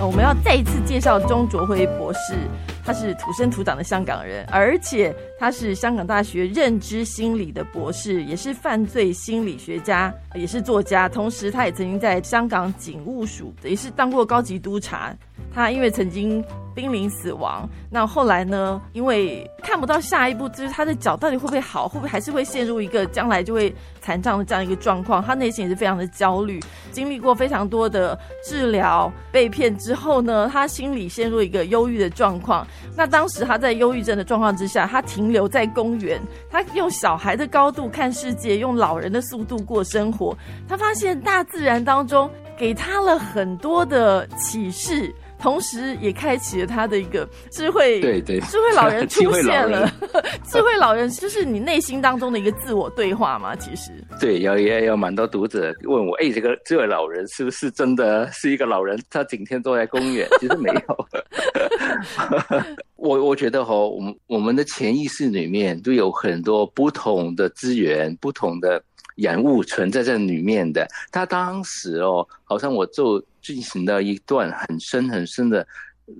我们要再一次介绍钟卓辉博士，他是土生土长的香港人，而且他是香港大学认知心理的博士，也是犯罪心理学家，也是作家，同时他也曾经在香港警务署，也是当过高级督察。他因为曾经濒临死亡，那后来呢？因为看不到下一步，就是他的脚到底会不会好，会不会还是会陷入一个将来就会残障的这样一个状况？他内心也是非常的焦虑，经历过非常多的治疗，被骗之后呢，他心里陷入一个忧郁的状况。那当时他在忧郁症的状况之下，他停留在公园，他用小孩的高度看世界，用老人的速度过生活。他发现大自然当中给他了很多的启示。同时，也开启了他的一个智慧，对对，智慧老人 出现了。智慧老人 就是你内心当中的一个自我对话嘛？其实，对，有也有蛮多读者问我，哎，这个智慧老人是不是真的是一个老人？他整天坐在公园？其实没有。我我觉得哈，我们我们的潜意识里面都有很多不同的资源，不同的。人物存在在里面的，他当时哦，好像我就进行了一段很深很深的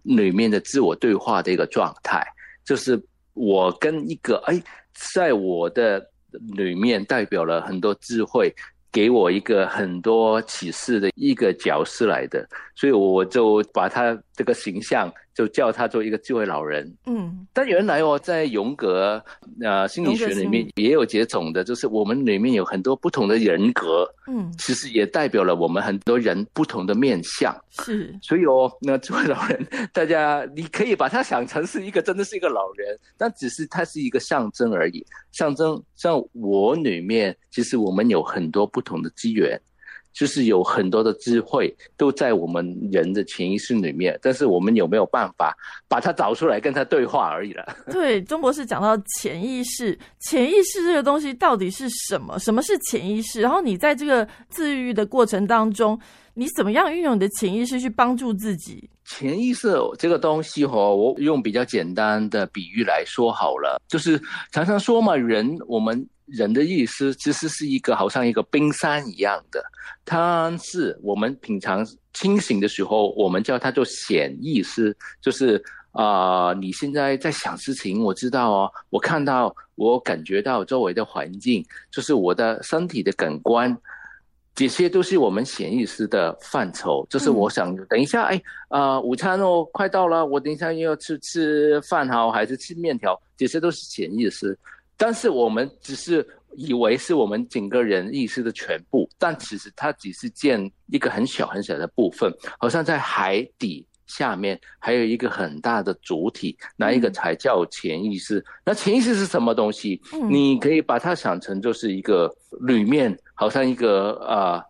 里面的自我对话的一个状态，就是我跟一个哎，在我的里面代表了很多智慧，给我一个很多启示的一个角色来的，所以我就把他这个形象。就叫他做一个智慧老人，嗯，但原来哦，在荣格呃心理学里面也有这种的，就是我们里面有很多不同的人格，嗯，其实也代表了我们很多人不同的面相，是，所以哦，那智慧老人，大家你可以把他想成是一个真的是一个老人，但只是他是一个象征而已，象征像我里面，其实我们有很多不同的机缘。就是有很多的智慧都在我们人的潜意识里面，但是我们有没有办法把它找出来跟他对话而已了？对，钟博士讲到潜意识，潜意识这个东西到底是什么？什么是潜意识？然后你在这个自愈的过程当中，你怎么样运用你的潜意识去帮助自己？潜意识这个东西哈，我用比较简单的比喻来说好了，就是常常说嘛，人我们。人的意识其实是一个好像一个冰山一样的，它是我们平常清醒的时候，我们叫它做显意识，就是啊，你现在在想事情，我知道哦，我看到，我感觉到周围的环境，就是我的身体的感官，这些都是我们潜意识的范畴。就是我想等一下，哎啊，午餐哦快到了，我等一下又要吃吃饭好，还是吃面条？这些都是潜意识。但是我们只是以为是我们整个人意识的全部，但其实它只是建一个很小很小的部分，好像在海底下面还有一个很大的主体，那一个才叫潜意识。那潜意识是什么东西？你可以把它想成就是一个里面好像一个呃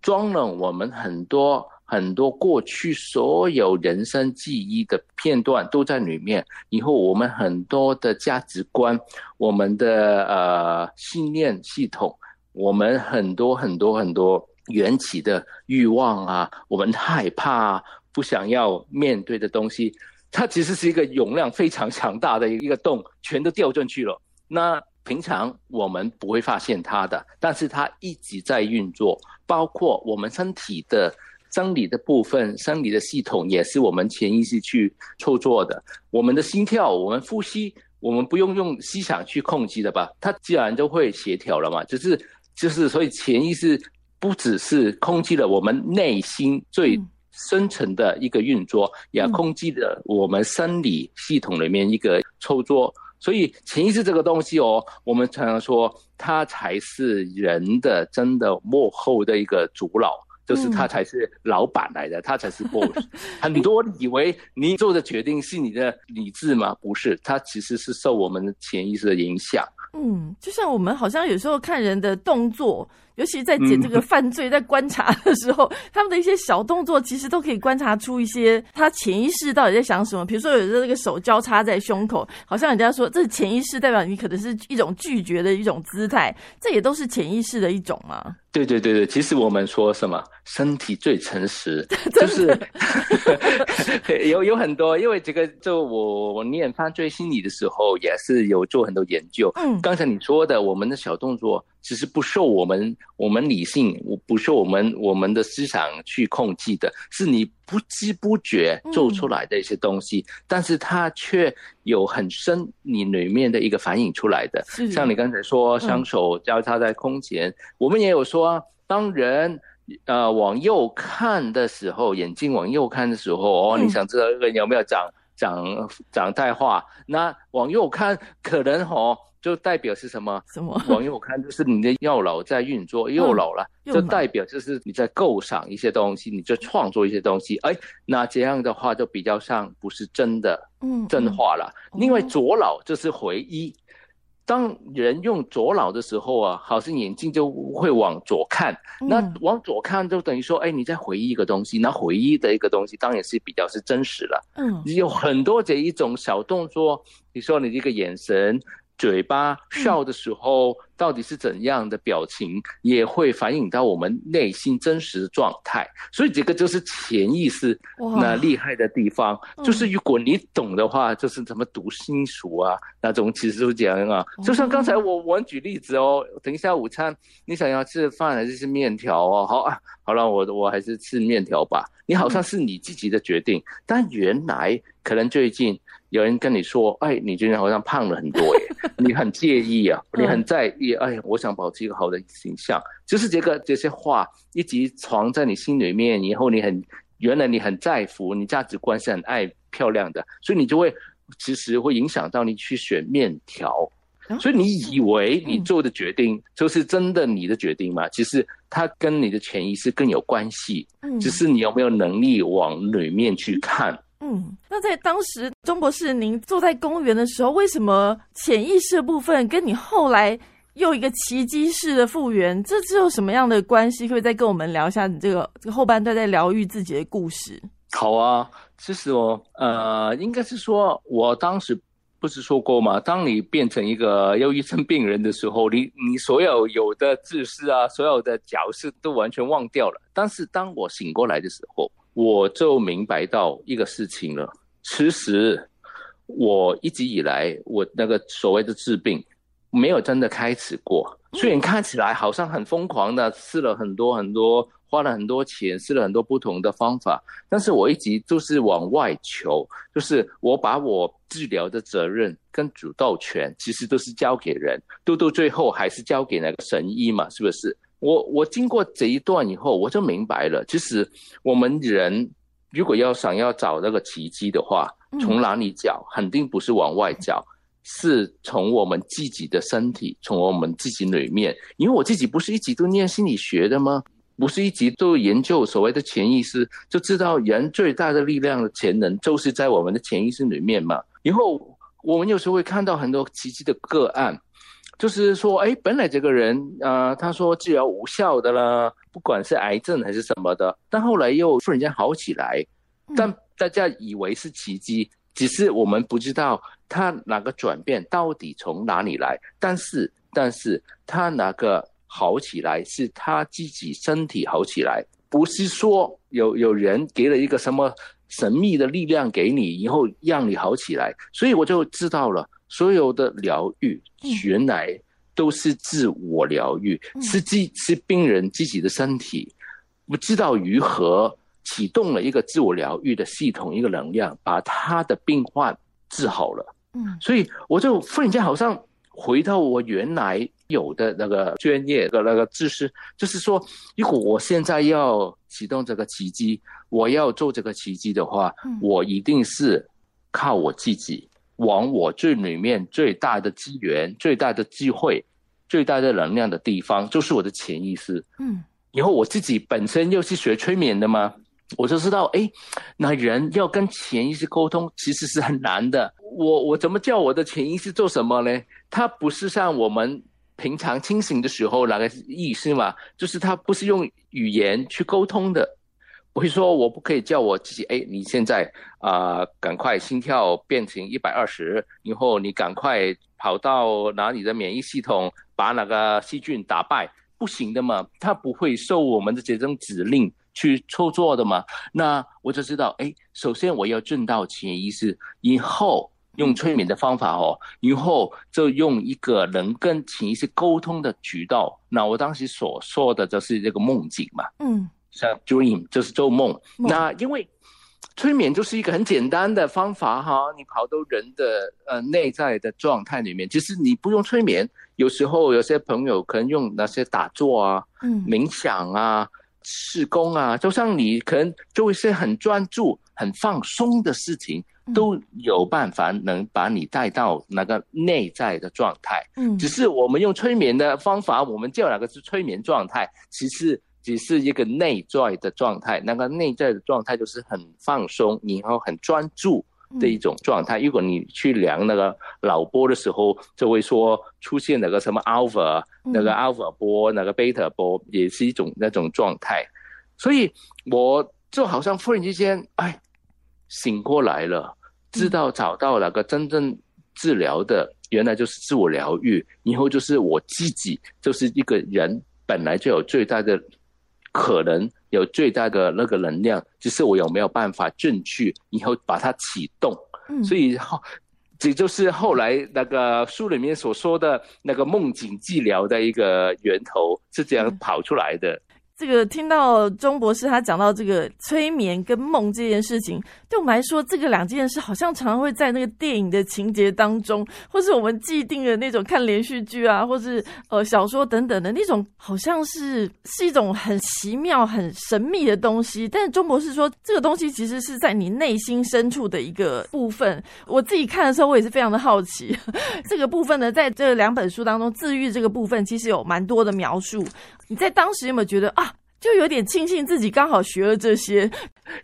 装了我们很多。很多过去所有人生记忆的片段都在里面。以后我们很多的价值观，我们的呃信念系统，我们很多很多很多缘起的欲望啊，我们害怕、不想要面对的东西，它其实是一个容量非常强大的一个洞，全都掉进去了。那平常我们不会发现它的，但是它一直在运作，包括我们身体的。生理的部分，生理的系统也是我们潜意识去操作的。我们的心跳，我们呼吸，我们不用用思想去控制的吧？它自然就会协调了嘛。就是就是，所以潜意识不只是控制了我们内心最深层的一个运作，也控制了我们生理系统里面一个操作。所以潜意识这个东西哦，我们常常说，它才是人的真的幕后的一个主脑。就是他才是老板来的，他才是 boss。很多以为你做的决定是你的理智吗？不是，他其实是受我们的潜意识的影响。嗯，就像我们好像有时候看人的动作，尤其在解这个犯罪，在观察的时候，他们的一些小动作，其实都可以观察出一些他潜意识到底在想什么。比如说，有的这个手交叉在胸口，好像人家说这潜意识代表你可能是一种拒绝的一种姿态，这也都是潜意识的一种嘛？对对对对，其实我们说什么身体最诚实，就是 有有很多，因为这个就我我念犯罪心理的时候，也是有做很多研究。嗯，刚才你说的，我们的小动作其实不受我们我们理性，我不受我们我们的思想去控制的，是你不知不觉做出来的一些东西，但是它却有很深你里面的一个反映出来的。像你刚才说，双手交叉在空前，我们也有说，当人。呃，往右看的时候，眼睛往右看的时候，哦，你想知道这个有没有长长长代话？那往右看可能哦，就代表是什么？什么？往右看就是你的右脑在运作，右脑了，就代表就是你在构想一些东西，你在创作一些东西。哎，那这样的话就比较像不是真的，嗯，真话了。另外左脑就是回忆。当人用左脑的时候啊，好像眼睛就会往左看。那往左看就等于说，哎，你在回忆一个东西。那回忆的一个东西，当然是比较是真实了。嗯，有很多这一种小动作，你说你这个眼神。嘴巴笑的时候，到底是怎样的表情，也会反映到我们内心真实的状态。所以这个就是潜意识那厉害的地方。就是如果你懂的话，就是怎么读心术啊，那种其实是这样啊。就像刚才我我举例子哦，等一下午餐你想要吃饭还是吃面条哦？好啊，好了，我我还是吃面条吧。你好像是你自己的决定，但原来可能最近。有人跟你说：“哎，你最近好像胖了很多耶，你很介意啊，你很在意。哎，我想保持一个好的形象，就是这个这些话一直藏在你心里面，以后你很原来你很在乎，你价值观是很爱漂亮的，所以你就会其实会影响到你去选面条。所以你以为你做的决定就是真的你的决定吗？其实它跟你的潜意识更有关系，只是你有没有能力往里面去看。”嗯，那在当时，钟博士，您坐在公园的时候，为什么潜意识部分跟你后来又一个奇迹式的复原，这是有什么样的关系？可以再跟我们聊一下你这个这个后半段在疗愈自己的故事？好啊，其实我呃，应该是说，我当时不是说过吗？当你变成一个忧郁症病人的时候，你你所有有的知识啊，所有的角色都完全忘掉了。但是当我醒过来的时候，我就明白到一个事情了。其实我一直以来，我那个所谓的治病，没有真的开始过。虽然看起来好像很疯狂的试了很多很多，花了很多钱，试了很多不同的方法，但是我一直都是往外求，就是我把我治疗的责任跟主导权，其实都是交给人，都到最后还是交给那个神医嘛，是不是？我我经过这一段以后，我就明白了，其实我们人如果要想要找那个奇迹的话，从哪里找？肯定不是往外找，是从我们自己的身体，从我们自己里面。因为我自己不是一直都念心理学的吗？不是一直都研究所谓的潜意识，就知道人最大的力量的潜能就是在我们的潜意识里面嘛。然后我们有时候会看到很多奇迹的个案。就是说，哎，本来这个人，呃，他说治疗无效的啦，不管是癌症还是什么的，但后来又突然间好起来，但大家以为是奇迹，只是我们不知道他哪个转变到底从哪里来。但是，但是他哪个好起来是他自己身体好起来，不是说有有人给了一个什么神秘的力量给你，以后让你好起来。所以我就知道了。所有的疗愈原来都是自我疗愈，是自是病人自己的身体不知道如何启动了一个自我疗愈的系统，一个能量把他的病患治好了。嗯，所以我就忽然间好像回到我原来有的那个专业的那个知识，就是说，如果我现在要启动这个奇迹，我要做这个奇迹的话，我一定是靠我自己。往我最里面最大的资源、最大的机会、最大的能量的地方，就是我的潜意识。嗯，然后我自己本身又是学催眠的嘛，我就知道，哎，那人要跟潜意识沟通，其实是很难的。我我怎么叫我的潜意识做什么呢？它不是像我们平常清醒的时候那个意识嘛，就是它不是用语言去沟通的。不会说，我不可以叫我自己。哎，你现在啊，赶快心跳变成一百二十，然后你赶快跑到哪里的免疫系统，把那个细菌打败。不行的嘛，他不会受我们的这种指令去操作的嘛。那我就知道，哎，首先我要进到潜意识，以后用催眠的方法哦，以后就用一个能跟潜意识沟通的渠道。那我当时所说的就是这个梦境嘛，嗯，像 dream 就是做梦。那因为催眠就是一个很简单的方法哈，你跑到人的呃内在的状态里面，其实你不用催眠。有时候有些朋友可能用那些打坐啊、冥想啊、施工啊，就像你可能做一些很专注、很放松的事情，都有办法能把你带到那个内在的状态。嗯，只是我们用催眠的方法，我们叫哪个是催眠状态，其实。只是一个内在的状态，那个内在的状态就是很放松，然后很专注的一种状态。如果你去量那个脑波的时候，就会说出现那个什么 alpha，那个 alpha 波，那个 beta 波，也是一种那种状态。所以我就好像忽然之间，哎，醒过来了，知道找到那个真正治疗的，原来就是自我疗愈，以后就是我自己，就是一个人本来就有最大的。可能有最大的那个能量，就是我有没有办法进去以后把它启动。嗯，所以后这就是后来那个书里面所说的那个梦境治疗的一个源头，是这样跑出来的。这个听到钟博士他讲到这个催眠跟梦这件事情，对我们来说，这个两件事好像常常会在那个电影的情节当中，或是我们既定的那种看连续剧啊，或是呃小说等等的那种，好像是是一种很奇妙、很神秘的东西。但是钟博士说，这个东西其实是在你内心深处的一个部分。我自己看的时候，我也是非常的好奇，这个部分呢，在这两本书当中，治愈这个部分其实有蛮多的描述。你在当时有没有觉得啊？就有点庆幸自己刚好学了这些。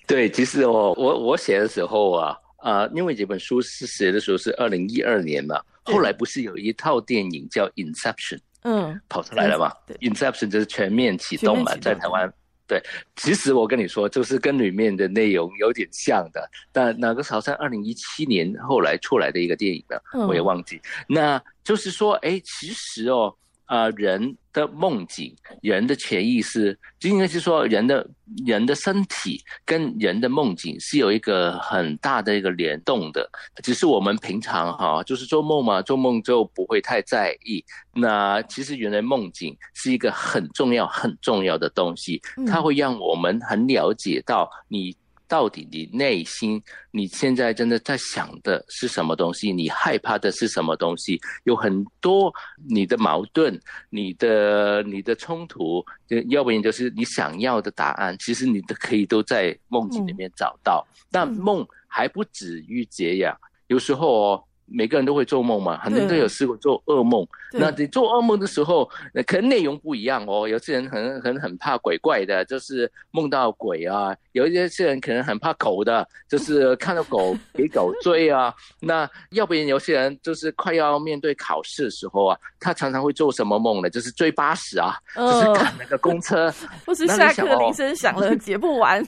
对，其实哦我我写的时候啊，啊，因为这本书是写的时候是二零一二年嘛，后来不是有一套电影叫《Inception》，嗯，跑出来了嘛，《Inception》就是全面启动嘛，在台湾。对，其实我跟你说，就是跟里面的内容有点像的，但那个好像二零一七年后来出来的一个电影呢，我也忘记。那就是说，哎，其实哦。啊，人的梦境，人的潜意识，就应该是说，人的人的身体跟人的梦境是有一个很大的一个联动的。只是我们平常哈，就是做梦嘛，做梦就不会太在意。那其实原来梦境是一个很重要、很重要的东西，它会让我们很了解到你。到底你内心你现在真的在想的是什么东西？你害怕的是什么东西？有很多你的矛盾、你的你的冲突，要不然就是你想要的答案，其实你都可以都在梦境里面找到。但梦还不止于这样，有时候哦。每个人都会做梦嘛，很多人都有试过做噩梦。那你做噩梦的时候，可能内容不一样哦。有些人很很很怕鬼怪的，就是梦到鬼啊；有一些些人可能很怕狗的，就是看到狗给狗追啊。那要不然有些人就是快要面对考试的时候啊，他常常会做什么梦呢？就是追巴士啊，就是赶那个公车，或是下课铃声响了解不完。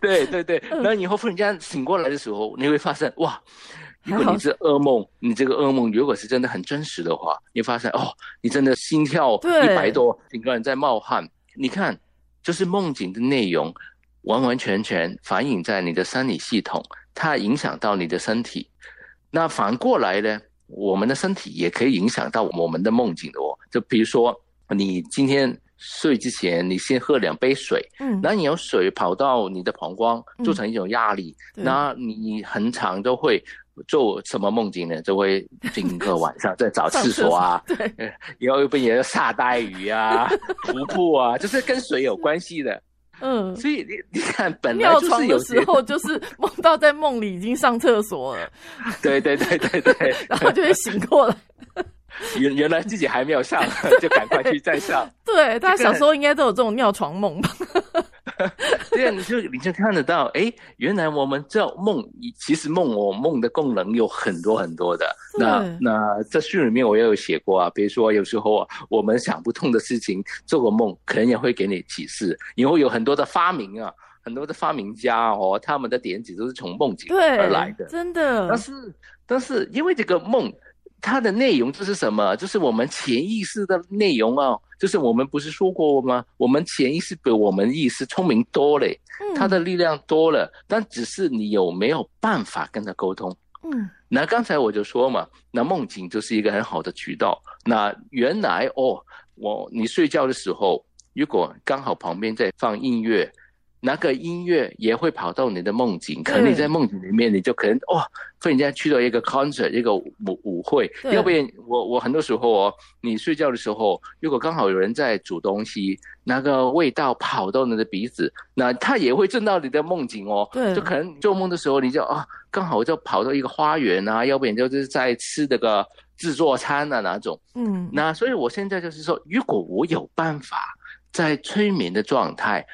对 对对，那以后忽然间醒过来的时候，你会发现哇。如果你是噩梦，你这个噩梦如果是真的很真实的话，你发现哦，你真的心跳一百多，整个人在冒汗。你看，就是梦境的内容，完完全全反映在你的生理系统，它影响到你的身体。那反过来呢，我们的身体也可以影响到我们的梦境的哦。就比如说，你今天睡之前，你先喝两杯水，嗯，那你有水跑到你的膀胱，做成一种压力，那你很长都会。做什么梦境呢？就会整个晚上在找厕所啊，对，然后又不也要下大雨啊、徒步啊，就是跟水有关系的。嗯，所以你你看，本来就是有时候就是梦到在梦里已经上厕所了，对对对对对，然后就会醒过来，原原来自己还没有上，就赶快去再上。对，大家小时候应该都有这种尿床梦吧。对啊，你就你就看得到，哎，原来我们叫梦，其实梦我梦的功能有很多很多的。那那在书里面我也有写过啊，比如说有时候啊，我们想不通的事情，做个梦可能也会给你启示。以后有很多的发明啊，很多的发明家哦，他们的点子都是从梦境而来的，真的。但是但是因为这个梦。它的内容就是什么？就是我们潜意识的内容哦。就是我们不是说过吗？我们潜意识比我们意识聪明多嘞，它的力量多了，但只是你有没有办法跟他沟通？嗯，那刚才我就说嘛，那梦境就是一个很好的渠道。那原来哦，我你睡觉的时候，如果刚好旁边在放音乐。那个音乐也会跑到你的梦境，可能你在梦境里面，你就可能哇，突然间去到一个 concert，一个舞舞会。要不然我我很多时候哦，你睡觉的时候，如果刚好有人在煮东西，那个味道跑到你的鼻子，那它也会震到你的梦境哦。对，就可能做梦的时候，你就啊，刚好就跑到一个花园啊，要不然就是在吃那个自助餐啊哪种。嗯，那所以我现在就是说，如果我有办法在催眠的状态。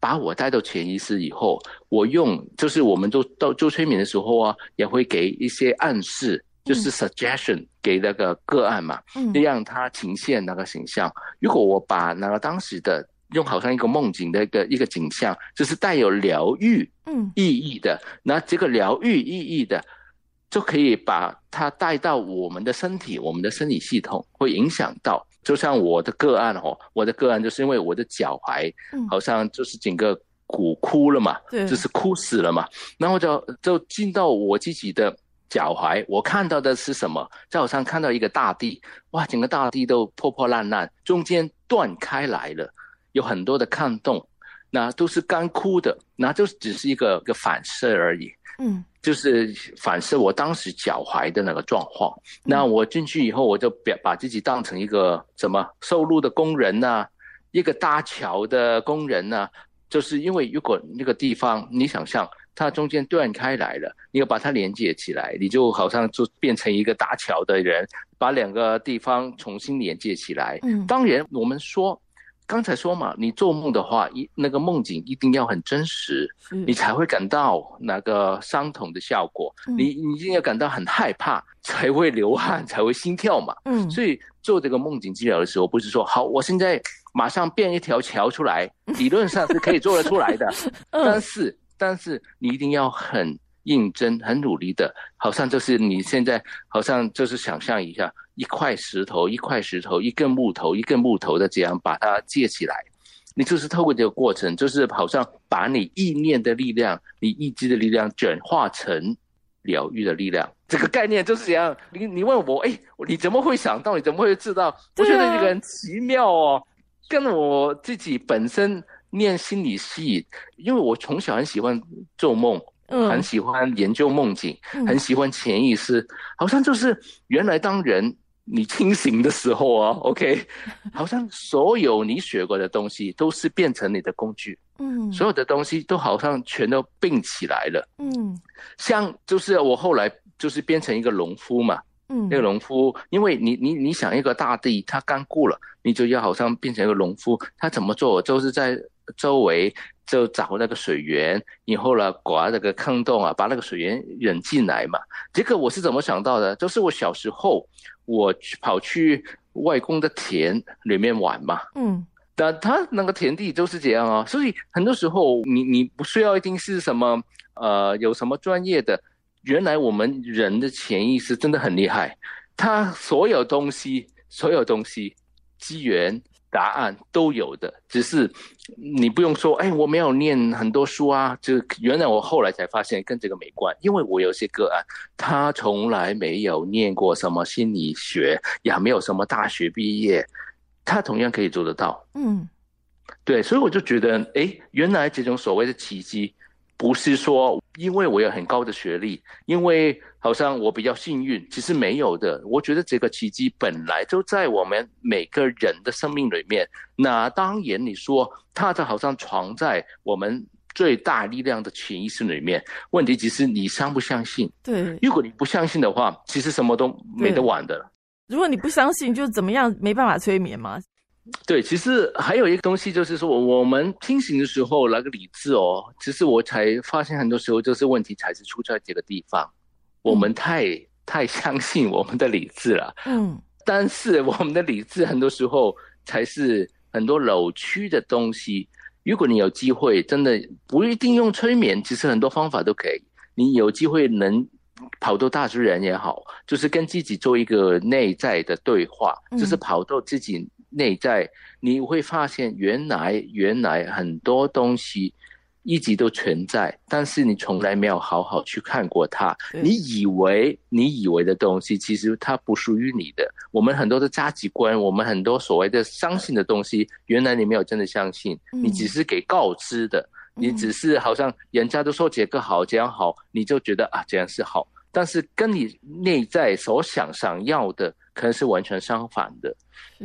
把我带到潜意识以后，我用就是我们做到做催眠的时候啊，也会给一些暗示，就是 suggestion 给那个个案嘛，让他呈现那个形象。如果我把那个当时的用好像一个梦境的一个一个景象，就是带有疗愈嗯意义的，那这个疗愈意义的，就可以把它带到我们的身体，我们的生理系统会影响到。就像我的个案哦，我的个案就是因为我的脚踝，好像就是整个骨枯了嘛，就是枯死了嘛，然后就就进到我自己的脚踝，我看到的是什么？就好像看到一个大地，哇，整个大地都破破烂烂，中间断开来了，有很多的抗洞，那都是干枯的，那就只是一个个反射而已。嗯。就是反射我当时脚踝的那个状况。那我进去以后，我就表把自己当成一个什么修路的工人呐，一个搭桥的工人呐。就是因为如果那个地方你想象它中间断开来了，你要把它连接起来，你就好像就变成一个搭桥的人，把两个地方重新连接起来。嗯，当然我们说。刚才说嘛，你做梦的话，一那个梦境一定要很真实，你才会感到那个伤痛的效果。你你一定要感到很害怕，才会流汗，才会心跳嘛。嗯，所以做这个梦境治疗的时候，不是说好，我现在马上变一条桥出来，理论上是可以做得出来的。但是，但是你一定要很认真、很努力的，好像就是你现在好像就是想象一下。一块石头，一块石头，一根木头，一根木头的这样把它接起来，你就是透过这个过程，就是好像把你意念的力量、你意志的力量转化成疗愈的力量。这个概念就是这样。你你问我，哎，你怎么会想到？你怎么会知道？我觉得这个很奇妙哦，跟我自己本身念心理系，因为我从小很喜欢做梦。很喜欢研究梦境，很喜欢潜意识，好像就是原来当人你清醒的时候啊，OK，好像所有你学过的东西都是变成你的工具，嗯，所有的东西都好像全都并起来了，嗯，像就是我后来就是变成一个农夫嘛，嗯，那个农夫，因为你你你想一个大地它干枯了，你就要好像变成一个农夫，他怎么做？就是在周围。就找那个水源，然后呢，刮那个坑洞啊，把那个水源引进来嘛。这个我是怎么想到的？就是我小时候，我跑去外公的田里面玩嘛。嗯，但他那个田地就是这样啊，所以很多时候你你不需要一定是什么呃有什么专业的，原来我们人的潜意识真的很厉害，他所有东西，所有东西，机缘。答案都有的，只是你不用说，哎，我没有念很多书啊。就原来我后来才发现跟这个没关，因为我有些个案，他从来没有念过什么心理学，也没有什么大学毕业，他同样可以做得到。嗯，对，所以我就觉得，哎，原来这种所谓的奇迹。不是说因为我有很高的学历，因为好像我比较幸运，其实没有的。我觉得这个奇迹本来就在我们每个人的生命里面。那当然，你说它就好像藏在我们最大力量的潜意识里面。问题只是你相不相信？对，如果你不相信的话，其实什么都没得玩的。如果你不相信，就怎么样没办法催眠吗？对，其实还有一个东西，就是说我们清醒的时候那个理智哦，其实我才发现很多时候就是问题才是出在这个地方，我们太太相信我们的理智了，嗯，但是我们的理智很多时候才是很多扭曲的东西。如果你有机会，真的不一定用催眠，其实很多方法都可以。你有机会能跑到大自然也好，就是跟自己做一个内在的对话，就是跑到自己内在，你会发现原来原来很多东西。一直都存在，但是你从来没有好好去看过它。你以为你以为的东西，其实它不属于你的。我们很多的价值观，我们很多所谓的相信的东西，原来你没有真的相信，你只是给告知的。你只是好像人家都说这个好，这样好，你就觉得啊这样是好，但是跟你内在所想想要的，可能是完全相反的。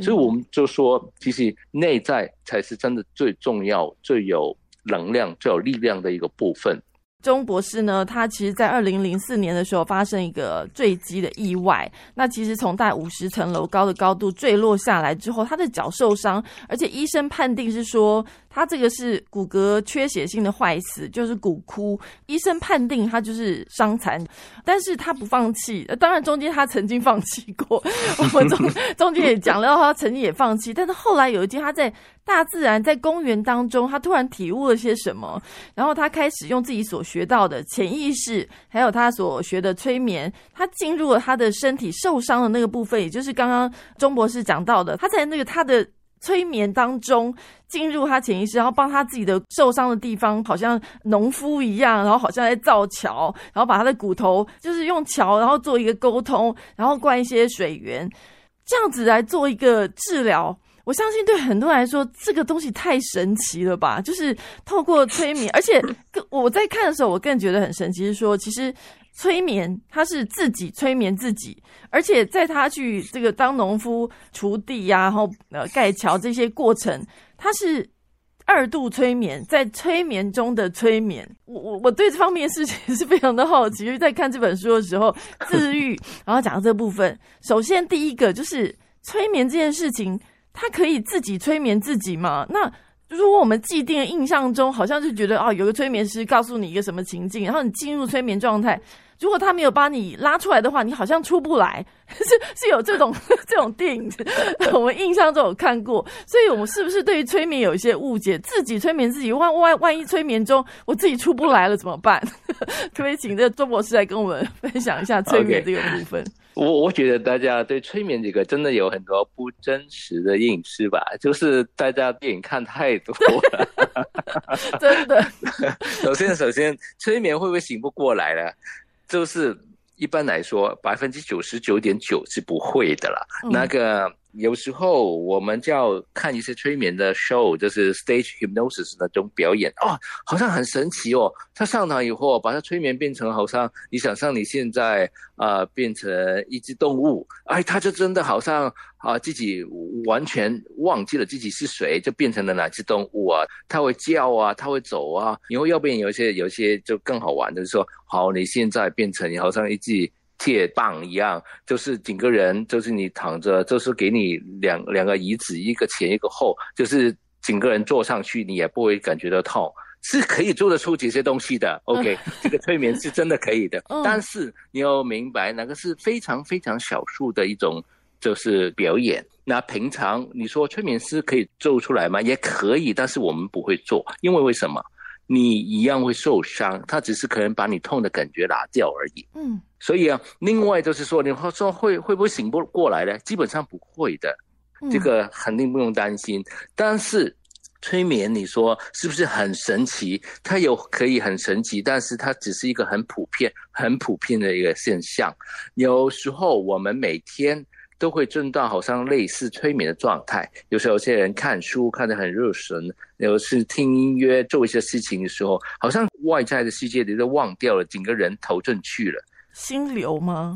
所以我们就说，其实内在才是真的最重要、最有。能量最有力量的一个部分。钟博士呢，他其实，在二零零四年的时候发生一个坠机的意外。那其实从大概五十层楼高的高度坠落下来之后，他的脚受伤，而且医生判定是说。他这个是骨骼缺血性的坏死，就是骨枯。医生判定他就是伤残，但是他不放弃。当然中间他曾经放弃过，我们中中间也讲了，他曾经也放弃。但是后来有一天他在大自然在公园当中，他突然体悟了些什么，然后他开始用自己所学到的潜意识，还有他所学的催眠，他进入了他的身体受伤的那个部分，也就是刚刚钟博士讲到的，他在那个他的。催眠当中进入他潜意识，然后帮他自己的受伤的地方，好像农夫一样，然后好像在造桥，然后把他的骨头就是用桥，然后做一个沟通，然后灌一些水源，这样子来做一个治疗。我相信对很多人来说，这个东西太神奇了吧？就是透过催眠，而且我在看的时候，我更觉得很神奇，是说其实。催眠，他是自己催眠自己，而且在他去这个当农夫、锄地呀，然后呃盖桥这些过程，他是二度催眠，在催眠中的催眠。我我我对这方面事情 是非常的好奇，在看这本书的时候，自愈，然后讲到这部分。首先第一个就是催眠这件事情，他可以自己催眠自己吗？那如果我们既定的印象中，好像就觉得哦，有个催眠师告诉你一个什么情境，然后你进入催眠状态。如果他没有把你拉出来的话，你好像出不来，是是有这种 这种电影，我们印象中有看过，所以我们是不是对于催眠有一些误解？自己催眠自己，万万万一催眠中我自己出不来了怎么办？可不可以请这周博士来跟我们分享一下催眠这个部分？我我觉得大家对催眠这个真的有很多不真实的认识吧，就是大家电影看太多了，真的。首先，首先，催眠会不会醒不过来呢？就是一般来说，百分之九十九点九是不会的了。那个。有时候我们就要看一些催眠的 show，就是 stage hypnosis 那种表演哦，好像很神奇哦。他上台以后，把他催眠变成好像你想象你现在啊变成一只动物，哎，他就真的好像啊自己完全忘记了自己是谁，就变成了哪只动物啊？他会叫啊，他会走啊。以后要不有一些有一些就更好玩的，就是说，好，你现在变成你好像一只。铁棒一样，就是整个人，就是你躺着，就是给你两两个椅子，一个前一个后，就是整个人坐上去，你也不会感觉到痛，是可以做得出这些东西的。OK，这个催眠是真的可以的，但是你要明白，那个是非常非常少数的一种就是表演。那平常你说催眠师可以做出来吗？也可以，但是我们不会做，因为为什么？你一样会受伤，他只是可能把你痛的感觉拿掉而已。嗯，所以啊，另外就是说，你说会会不会醒不过来呢？基本上不会的，这个肯定不用担心。但是催眠，你说是不是很神奇？它有可以很神奇，但是它只是一个很普遍、很普遍的一个现象。有时候我们每天。都会震到好像类似催眠的状态。有时候有些人看书看得很入神，有时听音乐做一些事情的时候，好像外在的世界你都忘掉了，整个人投进去了。心流吗？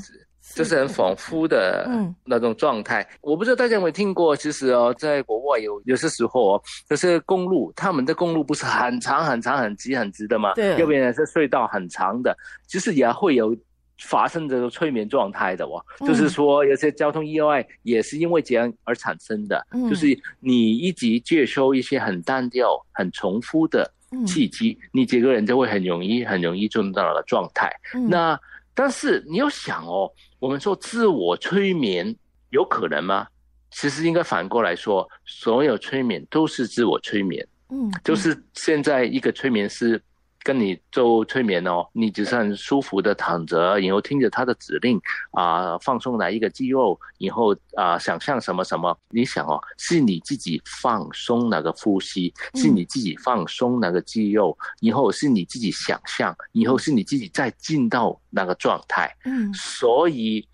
就是很恍惚的那种状态。我不知道大家有没有听过，其实哦，在国外有有些时候哦，就是公路，他们的公路不是很长很长很直很直的吗？对。右边是隧道很长的，其实也会有。发生这个催眠状态的哦，就是说有些交通意外也是因为这样而产生的，就是你一直接收一些很单调、很重复的契机，你这个人就会很容易、很容易进入到那个状态。那但是你要想哦，我们说自我催眠有可能吗？其实应该反过来说，所有催眠都是自我催眠。嗯，就是现在一个催眠师。跟你做催眠哦，你只是很舒服的躺着，然后听着他的指令啊，放松哪一个肌肉，然后啊，想象什么什么，你想哦，是你自己放松那个呼吸，是你自己放松那个肌肉，以后是你自己想象，以后是你自己再进到那个状态。嗯，所以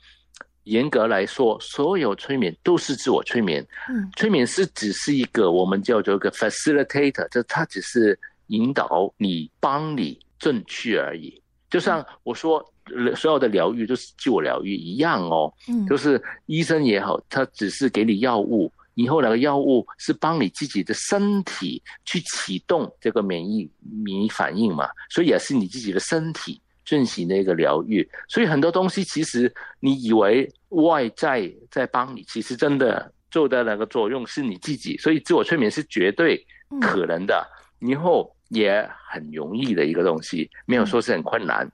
严格来说，所有催眠都是自我催眠。嗯，催眠师只是一个我们叫做一个 facilitator，就他只是。引导你，帮你正确而已。就像我说，所有的疗愈都是自我疗愈一样哦。嗯，就是医生也好，他只是给你药物，以后那个药物是帮你自己的身体去启动这个免疫免疫反应嘛，所以也是你自己的身体进行的一个疗愈。所以很多东西其实你以为外在在帮你，其实真的做的那个作用是你自己。所以自我催眠是绝对可能的。以后。也很容易的一个东西，没有说是很困难。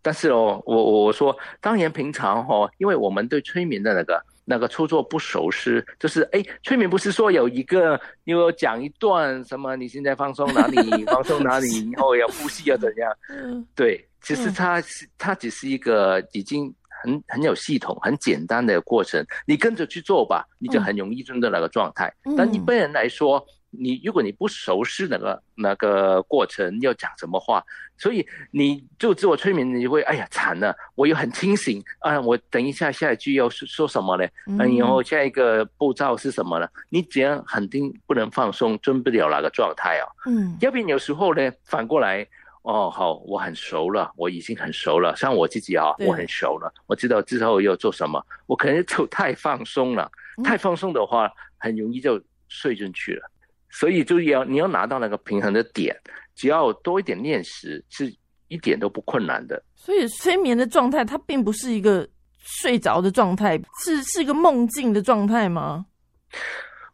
但是哦，我我说，当然平常哦，因为我们对催眠的那个那个操作不熟悉，就是哎，催眠不是说有一个，因为讲一段什么，你现在放松哪里，放松哪里，然后要呼吸要怎样？嗯，对，其实它是它只是一个已经很很有系统、很简单的过程，你跟着去做吧，你就很容易进入那个状态。但一般人来说，你如果你不熟悉那个那个过程要讲什么话，所以你就自我催眠，你会哎呀惨了，我又很清醒啊，我等一下下一句要说说什么呢？嗯，然后下一个步骤是什么呢？你只要肯定不能放松，进不了那个状态啊。嗯，要不然有时候呢，反过来哦，好，我很熟了，我已经很熟了，像我自己啊，我很熟了，我知道之后要做什么，我可能就太放松了，太放松的话，很容易就睡进去了。所以就要你要拿到那个平衡的点，只要多一点练习，是一点都不困难的。所以催眠的状态，它并不是一个睡着的状态，是是一个梦境的状态吗？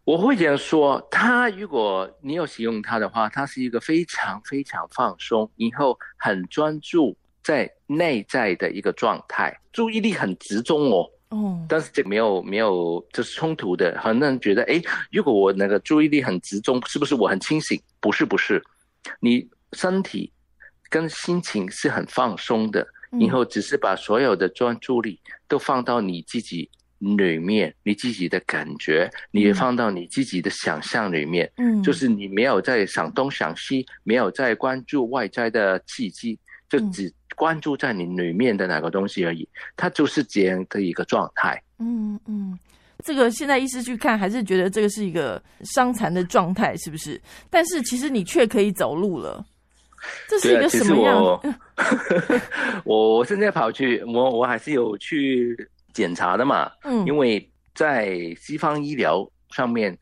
我会这样说，它如果你有使用它的话，它是一个非常非常放松，以后很专注在内在的一个状态，注意力很集中哦。哦，但是这没有没有就是冲突的，很多人觉得，哎，如果我那个注意力很集中，是不是我很清醒？不是，不是，你身体跟心情是很放松的，以后只是把所有的专注力都放到你自己里面，你自己的感觉，你也放到你自己的想象里面，嗯，就是你没有在想东想西，没有在关注外在的契机，就只。关注在你里面的哪个东西而已，它就是这样的一个状态。嗯嗯，这个现在医师去看，还是觉得这个是一个伤残的状态，是不是？但是其实你却可以走路了，这是一个什么样？我我现在跑去，我我还是有去检查的嘛。嗯，因为在西方医疗上面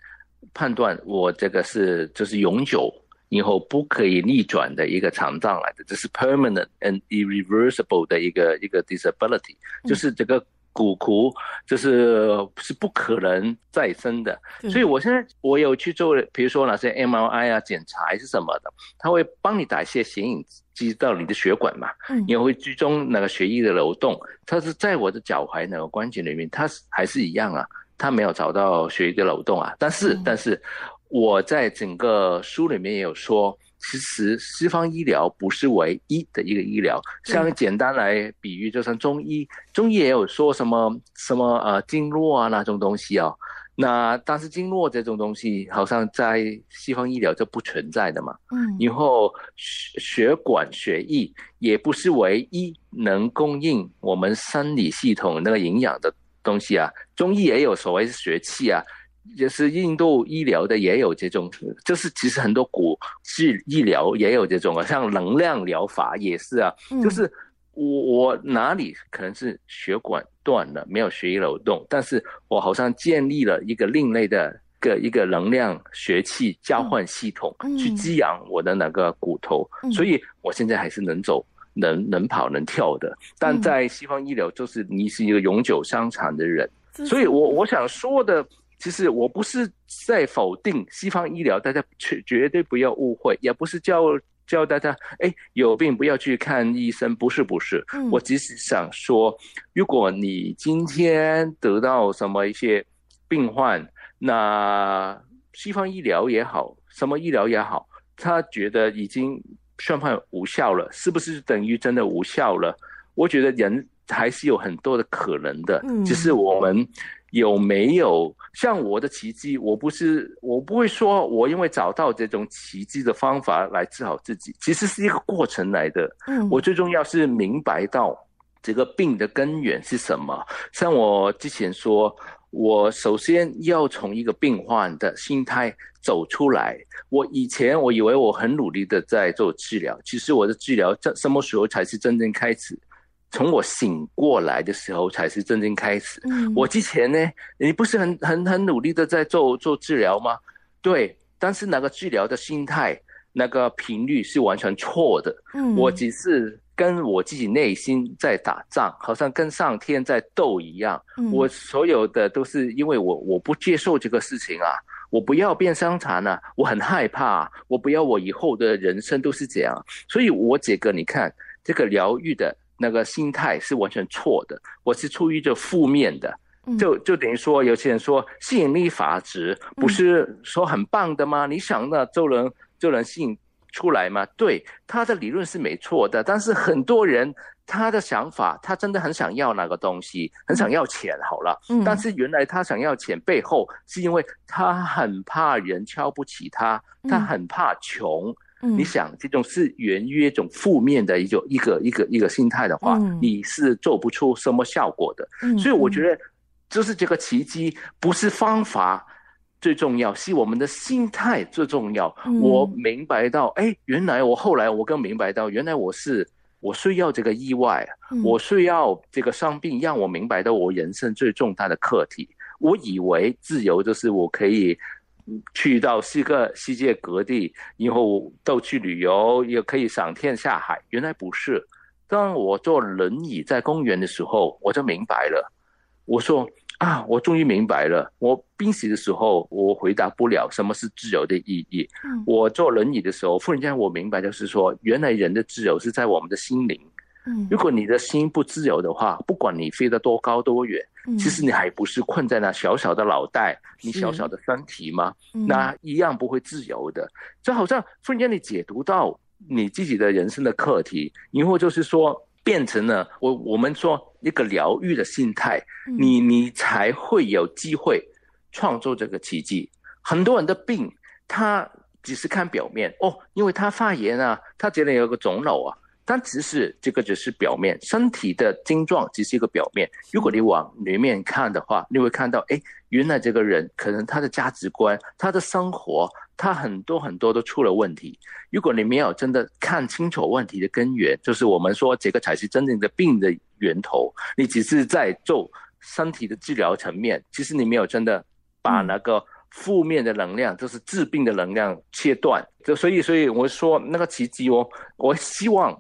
判断我这个是就是永久。以后不可以逆转的一个残障来的，这是 permanent and irreversible 的一个一个 disability，就是这个骨骼就是是不可能再生的。所以我现在我有去做，比如说哪些 MRI 啊检查还是什么的，他会帮你打一些显影剂到你的血管嘛，也会追踪那个血液的流动。它是在我的脚踝那个关节里面，它还是一样啊，它没有找到血液的流动啊，但是但是。我在整个书里面也有说，其实西方医疗不是唯一的一个医疗。像简单来比喻，就像中医，中医也有说什么什么呃经络啊那种东西啊。那但是经络这种东西，好像在西方医疗就不存在的嘛。嗯。然后血血管血液也不是唯一能供应我们生理系统那个营养的东西啊。中医也有所谓血气啊。也是印度医疗的也有这种，就是其实很多古治医疗也有这种啊，像能量疗法也是啊，就是我我哪里可能是血管断了，没有血液流动，但是我好像建立了一个另类的个一个能量血气交换系统，去滋养我的那个骨头，所以我现在还是能走、能能跑、能跳的。但在西方医疗，就是你是一个永久伤残的人，所以我我想说的。其实我不是在否定西方医疗，大家绝绝对不要误会，也不是叫叫大家哎有病不要去看医生，不是不是，我只是想说，如果你今天得到什么一些病患，那西方医疗也好，什么医疗也好，他觉得已经宣判无效了，是不是等于真的无效了？我觉得人还是有很多的可能的，只是我们有没有像我的奇迹？我不是，我不会说我因为找到这种奇迹的方法来治好自己，其实是一个过程来的。嗯，我最重要是明白到这个病的根源是什么。像我之前说。我首先要从一个病患的心态走出来。我以前我以为我很努力的在做治疗，其实我的治疗在什么时候才是真正开始？从我醒过来的时候才是真正开始。嗯，我之前呢，你不是很很很努力的在做做治疗吗？对，但是那个治疗的心态、那个频率是完全错的。嗯，我只是。跟我自己内心在打仗，好像跟上天在斗一样。我所有的都是因为我我不接受这个事情啊，我不要变伤残啊，我很害怕，我不要我以后的人生都是这样。所以，我这个你看，这个疗愈的那个心态是完全错的。我是出于这负面的，就就等于说，有些人说吸引力法则不是说很棒的吗？你想那就能就能吸引。出来吗？对，他的理论是没错的，但是很多人他的想法，他真的很想要那个东西，很想要钱。好了，嗯，但是原来他想要钱背后，是因为他很怕人瞧不起他，他很怕穷。嗯，你想这种是源于一种负面的一种一个一个一个心态的话，你是做不出什么效果的。嗯，所以我觉得就是这个奇迹不是方法。最重要是我们的心态最重要。我明白到，哎，原来我后来我更明白到，原来我是我需要这个意外，我需要这个伤病，让我明白到我人生最重大的课题。我以为自由就是我可以去到世个世界各地，以后都去旅游，也可以赏天下海。原来不是。当我坐轮椅在公园的时候，我就明白了。我说。啊，我终于明白了。我濒死的时候，我回答不了什么是自由的意义。我坐轮椅的时候，忽然间我明白，就是说，原来人的自由是在我们的心灵。如果你的心不自由的话，不管你飞得多高多远，其实你还不是困在那小小的脑袋，你小小的身体吗？那一样不会自由的。就好像忽然间你解读到你自己的人生的课题，以后就是说。变成了我我们说一个疗愈的心态，你你才会有机会创作这个奇迹。很多人的病，他只是看表面哦，因为他发炎啊，他这里有个肿瘤啊。但其实这个只是表面，身体的症状只是一个表面。如果你往里面看的话，你会看到，哎，原来这个人可能他的价值观、他的生活，他很多很多都出了问题。如果你没有真的看清楚问题的根源，就是我们说这个才是真正的病的源头。你只是在做身体的治疗层面，其实你没有真的把那个负面的能量，就是治病的能量切断。就所以，所以我说那个奇迹哦，我希望。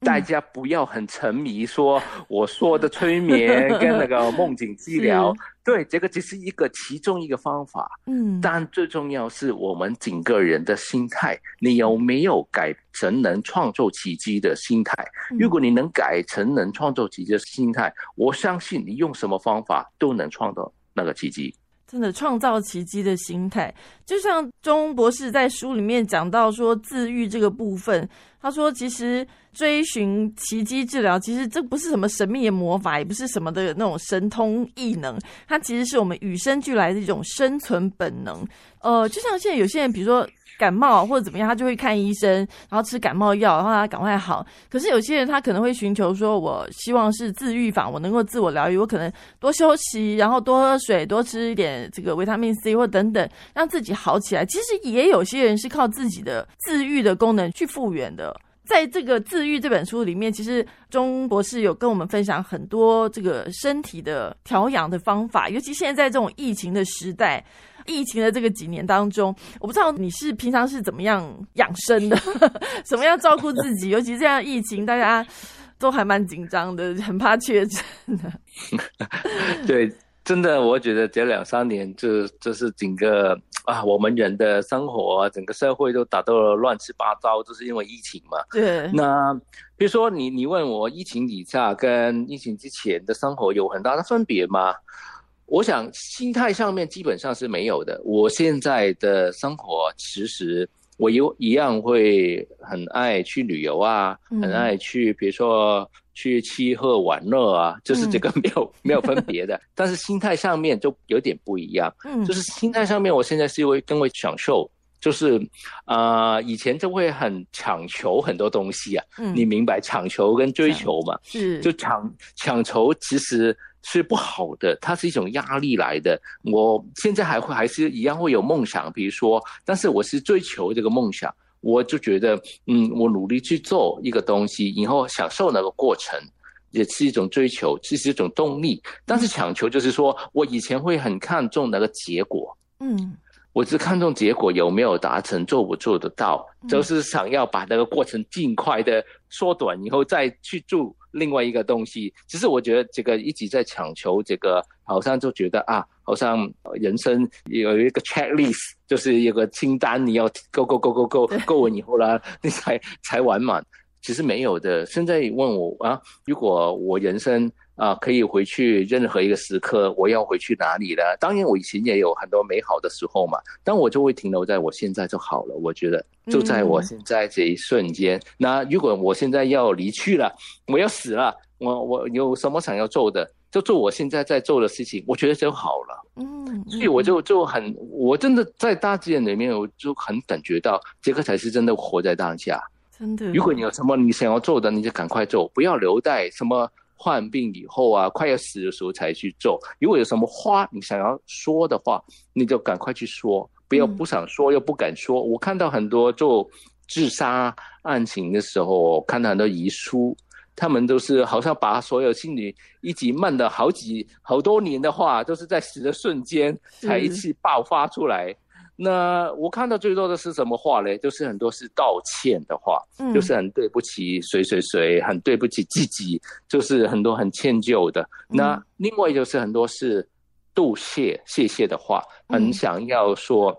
大家不要很沉迷，说我说的催眠跟那个梦境治疗，对，这个只是一个其中一个方法。嗯，但最重要是我们整个人的心态，你有没有改成能创造奇迹的心态？如果你能改成能创造奇迹的心态，我相信你用什么方法都能创造那个奇迹。真的创造奇迹的心态，就像钟博士在书里面讲到说，自愈这个部分，他说其实追寻奇迹治疗，其实这不是什么神秘的魔法，也不是什么的那种神通异能，它其实是我们与生俱来的一种生存本能。呃，就像现在有些人，比如说。感冒或者怎么样，他就会看医生，然后吃感冒药，然后他赶快好。可是有些人他可能会寻求说，我希望是自愈法，我能够自我疗愈，我可能多休息，然后多喝水，多吃一点这个维他命 C 或等等，让自己好起来。其实也有些人是靠自己的自愈的功能去复原的。在这个自愈这本书里面，其实钟博士有跟我们分享很多这个身体的调养的方法，尤其现在这种疫情的时代。疫情的这个几年当中，我不知道你是平常是怎么样养生的，怎么样照顾自己，尤其这样疫情，大家都还蛮紧张的，很怕确诊的。对，真的，我觉得这两三年，这这是整个啊，我们人的生活，整个社会都打到了乱七八糟，就是因为疫情嘛。对。那比如说，你你问我，疫情底下跟疫情之前的生活有很大的分别吗？我想心态上面基本上是没有的。我现在的生活其实我有一样会很爱去旅游啊，嗯很爱去，比如说去吃喝玩乐啊，就是这个 没有、没有分别的，但是心态上面就有点不一样。嗯，就是心态上面，我现在是会更会享受，就是啊、呃以前就会很强求很多东西啊，嗯你明白强求跟追求嘛？是就抢抢求其实是不好的，它是一种压力来的。我现在还会还是一样会有梦想，比如说，但是我是追求这个梦想，我就觉得，嗯，我努力去做一个东西，以后享受那个过程。也是一种追求，这是一种动力。但是强求就是说，我以前会很看重那个结果，嗯我只看重结果有没有达成，做不做得到，嗯就是想要把那个过程尽快的缩短，以后再去做另外一个东西。其实我觉得这个一直在强求，这个好像就觉得啊，好像人生有一个 checklist，就是有个清单，你要 go go go go go go 完以后啦，你才才完满。其实没有的。现在问我啊，如果我人生啊可以回去任何一个时刻，我要回去哪里呢？当然，我以前也有很多美好的时候嘛，但我就会停留在我现在就好了。我觉得就在我现在这一瞬间。那如果我现在要离去了，我要死了，我我有什么想要做的，就做我现在在做的事情，我觉得就好了。嗯，所以我就就很，我真的在大自然里面，我就很感觉到这个才是真的活在当下。真的，如果你有什么你想要做的，你就赶快做，不要留待什么患病以后啊，快要死的时候才去做。如果有什么话你想要说的话，你就赶快去说，不要嗯不想说又不敢说。我看到很多做自杀案情的时候，看到很多遗书，他们都是好像把所有心里一直闷的好几好多年的话，都是在死的瞬间才一次爆发出来。那我看到最多的是什么话嘞？就是很多是道歉的话，嗯就是很对不起谁谁谁，很对不起自己，就是很多很歉疚的。那另外就是很多是道谢谢谢的话，很想要说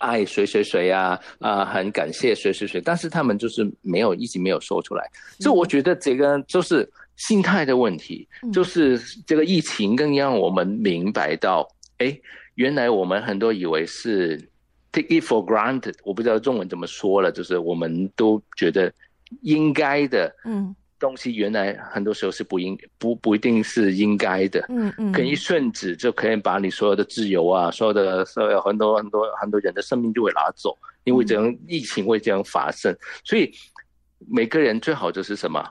爱谁谁谁啊啊、很感谢谁谁谁，但是他们就是没有一直没有说出来。所以我觉得这个就是心态的问题，嗯就是这个疫情更让我们明白到，哎，原来我们很多以为是 take it for granted，我不知道中文怎么说了，就是我们都觉得应该的嗯。东西，原来很多时候是不应不不一定是应该的。嗯嗯，可以一瞬子就可以把你所有的自由啊，所有的所有很多很多很多人的生命就会拿走，因为这样疫情会这样发生，所以每个人最好就是什么，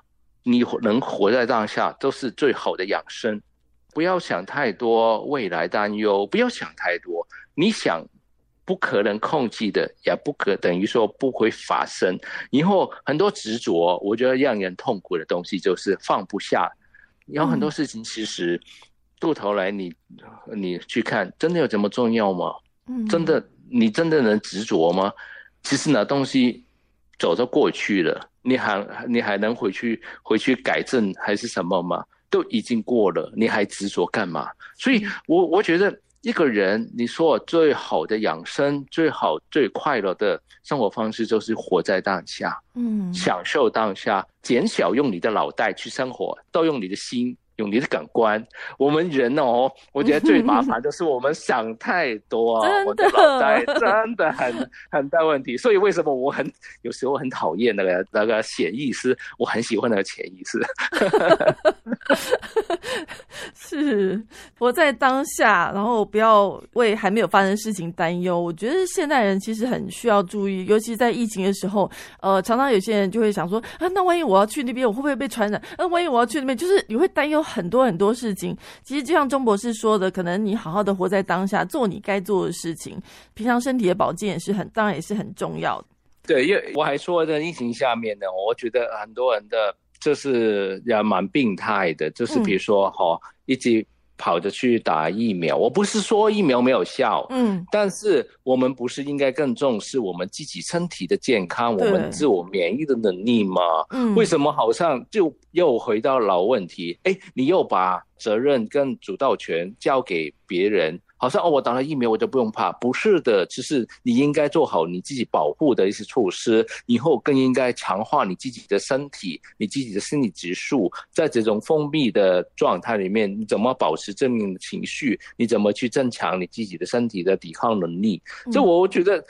你能活在当下都是最好的养生，不要想太多未来担忧，不要想太多，你想不可能控制的，也不可等于说不会发生。以后很多执着，我觉得让人痛苦的东西就是放不下。有很多事情其实到头来你你去看，真的有这么重要吗？嗯真的你真的能执着吗？其实那东西走到过去了，你还你还能回去回去改正还是什么吗？都已经过了，你还执着干嘛？所以我我觉得一个人，你说最好的养生、最好最快乐的生活方式，就是活在当下，嗯享受当下，减少用你的脑袋去生活，多用你的心。用你的感官，我们人哦，我觉得最麻烦就是我们想太多啊，真的我的脑袋真的很很大问题。所以为什么我很有时候很讨厌那个那个潜意识，我很喜欢那个潜意识。是活在当下，然后不要为还没有发生事情担忧。我觉得现代人其实很需要注意，尤其在疫情的时候，呃，常常有些人就会想说啊，那万一我要去那边，我会不会被传染？啊，万一我要去那边，就是你会担忧很多很多事情。其实就像钟博士说的，可能你好好的活在当下，做你该做的事情，平常身体的保健也是很，当然也是很重要的。对，因为我还说在疫情下面呢，我觉得很多人的就是也蛮病态的，就是比如说哈、哦，一直跑着去打疫苗。我不是说疫苗没有效，嗯，但是我们不是应该更重视我们自己身体的健康，我们自我免疫的能力吗？嗯，为什么好像就又回到老问题？哎，你又把责任跟主导权交给别人？好像哦，我打了疫苗我就不用怕，不是的，只是你应该做好你自己保护的一些措施，以后更应该强化你自己的身体，你自己的心理指数，在这种封闭的状态里面，你怎么保持正面的情绪？你怎么去增强你自己的身体的抵抗能力？这我我觉得。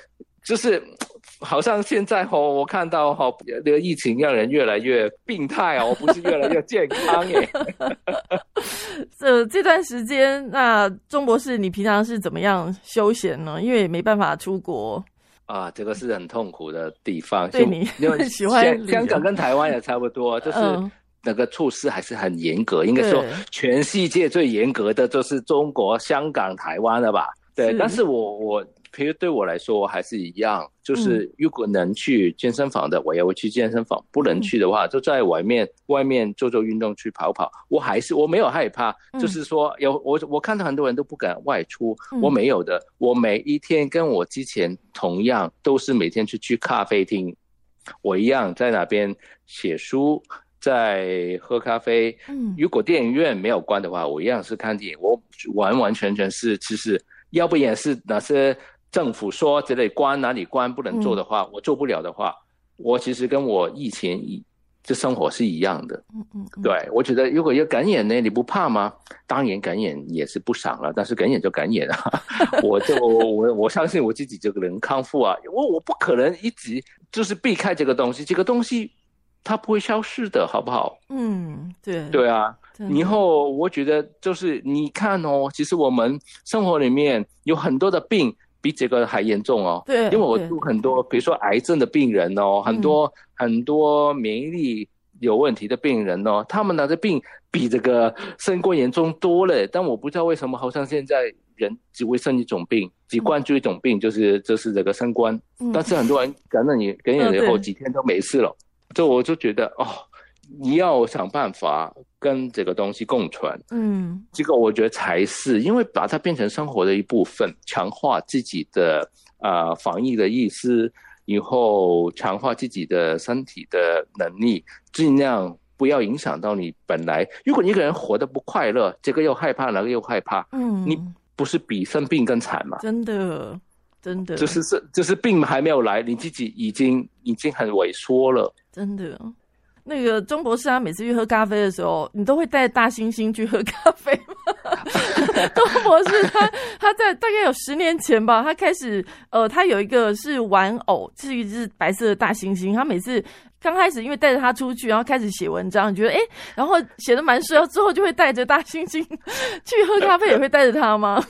就是 好像现在哈，我看到哈，这个疫情让人越来越病态哦，不是越来越健康耶。这这段时间，那钟博士，你平常是怎么样休闲呢？因为也没办法出国啊，这个是很痛苦的地方。对你因为 喜欢香港跟台湾也差不多，就是嗯那个措施还是很严格。应该说，全世界最严格的就是中国、香港、台湾了吧？对，是但是我我。其实对我来说，我还是一样，嗯就是如果能去健身房的，我也会去健身房；不能去的话，就在外面外面做做运动，去跑跑。我还是我没有害怕，嗯就是说有我我看到很多人都不敢外出，嗯我没有的。我每一天跟我之前同样，都是每天去去咖啡厅，我一样在那边写书，在喝咖啡。嗯如果电影院没有关的话，我一样是看电影。我完完全全是，其实要不也是那些政府说这类关哪里关不能做的话，我做不了的话，我其实跟我以前一这生活是一样的。嗯嗯，嗯，对，我觉得如果有感染呢，你不怕吗？当然感染也是不爽了，但是感染就感染啊，我就我我相信我自己这个人康复啊，我我不可能一直就是避开这个东西，这个东西它不会消失的，好不好？嗯，对对啊，以后我觉得就是你看哦，其实我们生活里面有很多的病比这个还严重哦。对，因为我对住很多，比如说癌症的病人哦，很多、很多免疫力有问题的病人哦，他们拿的病比这个新冠严重多了。但我不知道为什么，好像现在人只会生一种病，只关注一种病，就是就是这个新冠。嗯但是很多人感染你感染了以后几天都没事了，就我就觉得哦，你要想办法跟这个东西共存。嗯这个我觉得才是，因为把它变成生活的一部分，强化自己的呃防疫的意识，以后强化自己的身体的能力，尽量不要影响到你本来。如果一个人活得不快乐，这个又害怕，那个又害怕，嗯，你不是比生病更惨吗？真的真的就是是就是病还没有来，你自己已经已经很萎缩了。真的。那个钟博士他每次去喝咖啡的时候，你都会带大猩猩去喝咖啡吗？钟博士他他在大概有十年前吧，他开始呃，他有一个是玩偶，是一只白色的大猩猩。他每次刚开始因为带着他出去，然后开始写文章，觉得哎、诶然后写的蛮顺，之后就会带着大猩猩 去喝咖啡，也会带着他吗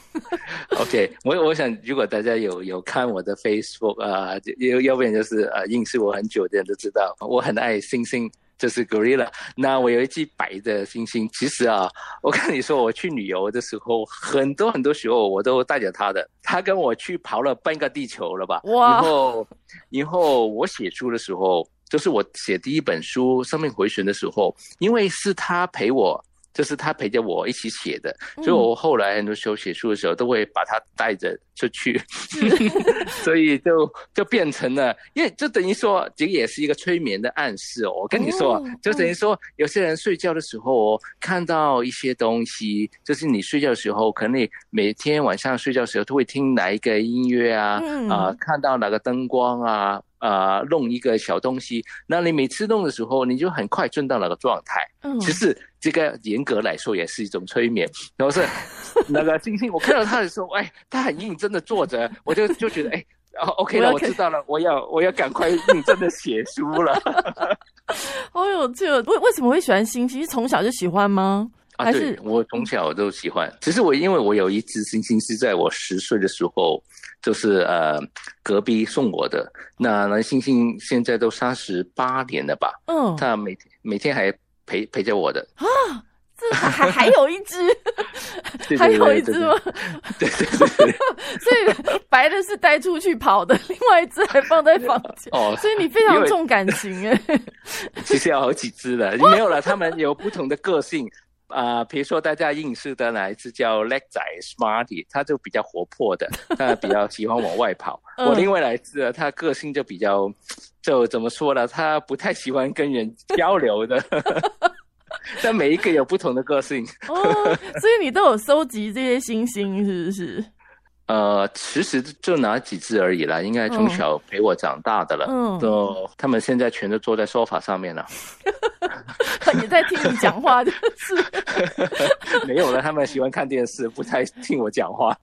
？OK，我我想，如果大家有有看我的 Facebook 啊、呃，要要不然就是呃认识我很久的人都知道，我很爱猩猩，就是 gorilla。那我有一只白的猩猩，其实啊，我跟你说，我去旅游的时候，很多很多时候我都带着它的，它跟我去跑了半个地球了吧？哇然后，然后我写书的时候，就是我写第一本书《生命回旋》的时候，因为是他陪我。就是他陪着我一起写的，所以我后来很多时候写书的时候都会把它带着出去，所以就就变成了，因为就等于说这个也是一个催眠的暗示哦。我跟你说哦，就等于说有些人睡觉的时候哦，看到一些东西，就是你睡觉的时候，可能你每天晚上睡觉的时候都会听哪一个音乐啊，嗯啊、看到哪个灯光啊。啊、弄一个小东西，那你每次弄的时候，你就很快进到那个状态。嗯，其实这个严格来说也是一种催眠。然后是 那个星星，我看到他的时候，哎，他很认真的坐着，我就就觉得，哎，哦，OK 了，我知道了，我要我要赶快认真的写书了。好有趣哦。为为什么会喜欢星星？是从小就喜欢吗？啊，还是对我从小都喜欢。其实我因为我有一只星星是在我十岁的时候，就是呃隔壁送我的。那那星星现在都三十八年了吧？嗯，它每天每天还陪陪着我的啊。这还还还有一只，还有一只 吗？对对对对。所以白的是带出去跑的，另外一只还放在房间。哦，所以你非常重感情哎，其实有好几只了，没有了，他们有不同的个性。啊、比如说大家认识的哪一只叫叻仔 Smarty，他就比较活泼的，他比较喜欢往外跑。嗯我另外来一只呢，它个性就比较，就怎么说呢？他不太喜欢跟人交流的。但每一个有不同的个性。哦，所以你都有收集这些星星，是不是？呃，其实就拿几只而已啦，应该从小陪我长大的了。嗯都他们现在全都坐在沙发上面了。也在听你讲话，就 是没有了，他们喜欢看电视，不太听我讲话。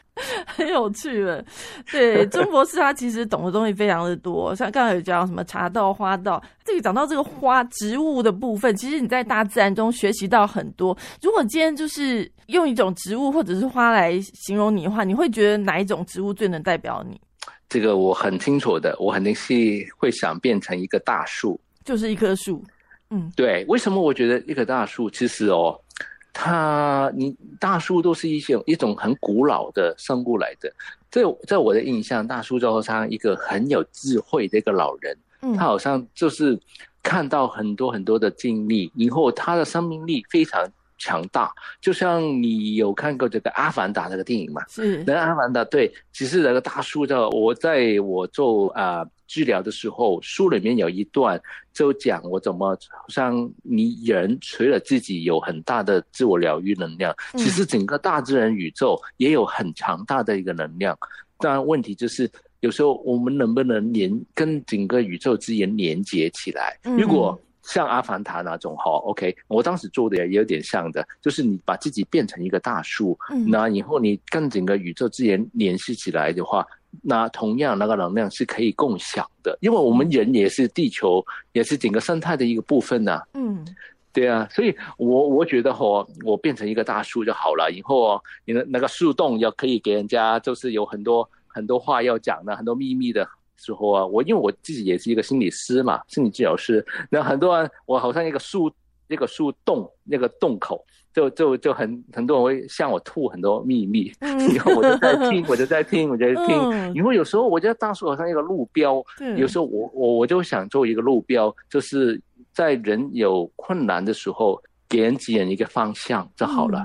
很有趣的。对，钟博士他其实懂的东西非常的多，像刚才有讲什么茶道、花道，这个讲到这个花植物的部分，其实你在大自然中学习到很多。如果今天就是用一种植物或者是花来形容你的话，你会觉得哪一种植物最能代表你？这个我很清楚的，我肯定是会想变成一个大树，就是一棵树。嗯，对。为什么我觉得一棵大树？其实哦。它，你大叔都是一些一种很古老的生物来的。在在我的印象，大叔就好像一个很有智慧的一个老人，他好像就是看到很多很多的经历，以后他的生命力非常强大。就像你有看过这个《阿凡达》那个电影嘛？是。那《阿凡达》对，其实那个大叔叫我在我做啊。治疗的时候，书里面有一段就讲我怎么像你人除了自己有很大的自我疗愈能量，其实整个大自然宇宙也有很强大的一个能量。当然，问题就是有时候我们能不能连跟整个宇宙之源连接起来？如果像阿凡达那种哈，OK，我当时做的也有点像的，就是你把自己变成一个大树，那以后你跟整个宇宙之间联系起来的话。那同样，那个能量是可以共享的，因为我们人也是地球，也是整个生态的一个部分呐。嗯，对啊，所以我我觉得哈，我变成一个大树就好了。以后你的那个树洞要可以给人家，就是有很多很多话要讲的，很多秘密的时候啊。我因为我自己也是一个心理师嘛，心理治疗师，那很多人我好像一个树，一个树洞，那个洞口。就就就很很多人会向我吐很多秘密，然后 我就在听，我就在听，我就在听。因为有时候我觉得大树好像一个路标，有时候我我我就想做一个路标，就是在人有困难的时候，给人指引一个方向就好了。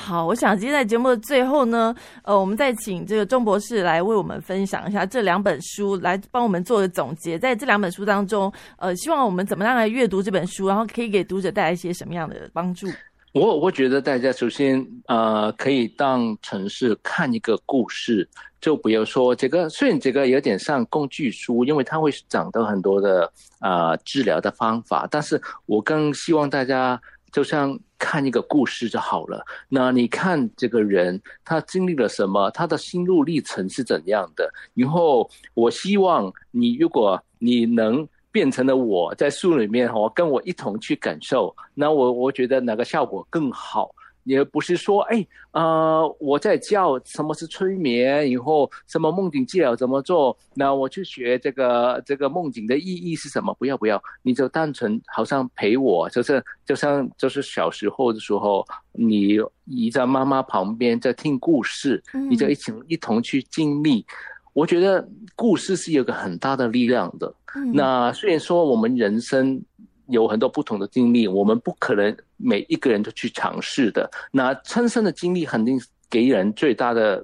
好，我想今天在节目的最后呢，呃，我们再请这个钟博士来为我们分享一下这两本书，来帮我们做个总结。在这两本书当中，呃，希望我们怎么样来阅读这本书，然后可以给读者带来一些什么样的帮助？我我觉得大家首先呃可以当成是看一个故事，就比如说这个虽然这个有点像工具书，因为它会讲到很多的呃治疗的方法，但是我更希望大家就像看一个故事就好了。那你看这个人他经历了什么，他的心路历程是怎样的？然后我希望你如果你能。变成了我在书里面哦，跟我一同去感受，那我我觉得哪个效果更好？也不是说哎呃我在教什么是催眠，以后什么梦境治疗怎么做？那我去学这个这个梦境的意义是什么？不要不要，你就单纯好像陪我，就是就像就是小时候的时候，你倚在妈妈旁边在听故事，你就一起一同去经历。我觉得故事是有个很大的力量的。那虽然说我们人生有很多不同的经历，我们不可能每一个人都去尝试的。那亲身的经历肯定给人最大的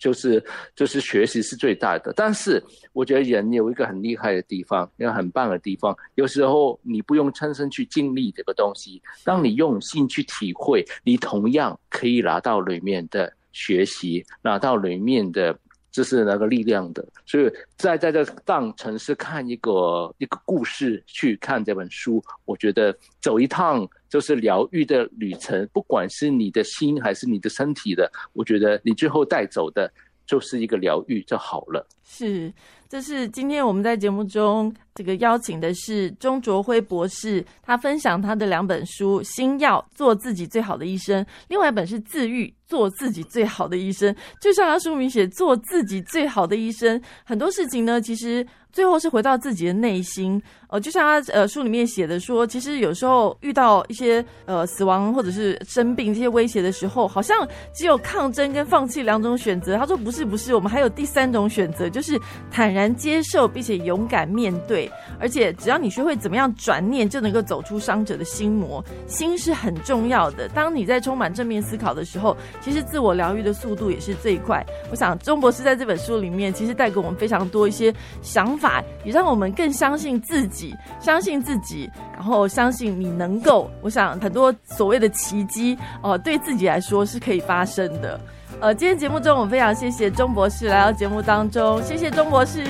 就是就是学习是最大的。但是我觉得人有一个很厉害的地方，一个很棒的地方，有时候你不用亲身去经历这个东西，当你用心去体会，你同样可以拿到里面的学习，拿到里面的。这是那个力量的，所以在在这当城市看一个一个故事，去看这本书，我觉得走一趟就是疗愈的旅程，不管是你的心还是你的身体的，我觉得你最后带走的就是一个疗愈就好了。是，这是今天我们在节目中这个邀请的是钟卓辉博士，他分享他的两本书《新药做自己最好的医生》，另外一本是《自愈》。做自己最好的医生，就像他书名写“做自己最好的医生”。很多事情呢，其实最后是回到自己的内心。呃，就像他呃书里面写的说，其实有时候遇到一些呃死亡或者是生病这些威胁的时候，好像只有抗争跟放弃两种选择。他说不是不是，我们还有第三种选择，就是坦然难接受并且勇敢面对。而且只要你学会怎么样转念，就能够走出伤者的心魔。心是很重要的。当你在充满正面思考的时候。其实自我疗愈的速度也是最快。我想钟博士在这本书里面，其实带给我们非常多一些想法，也让我们更相信自己，相信自己，然后相信你能够。我想很多所谓的奇迹哦，对自己来说是可以发生的。呃，今天节目中我非常谢谢钟博士来到节目当中，谢谢钟博士，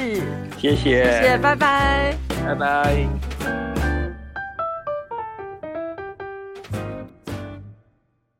谢谢，谢谢，拜拜，拜拜。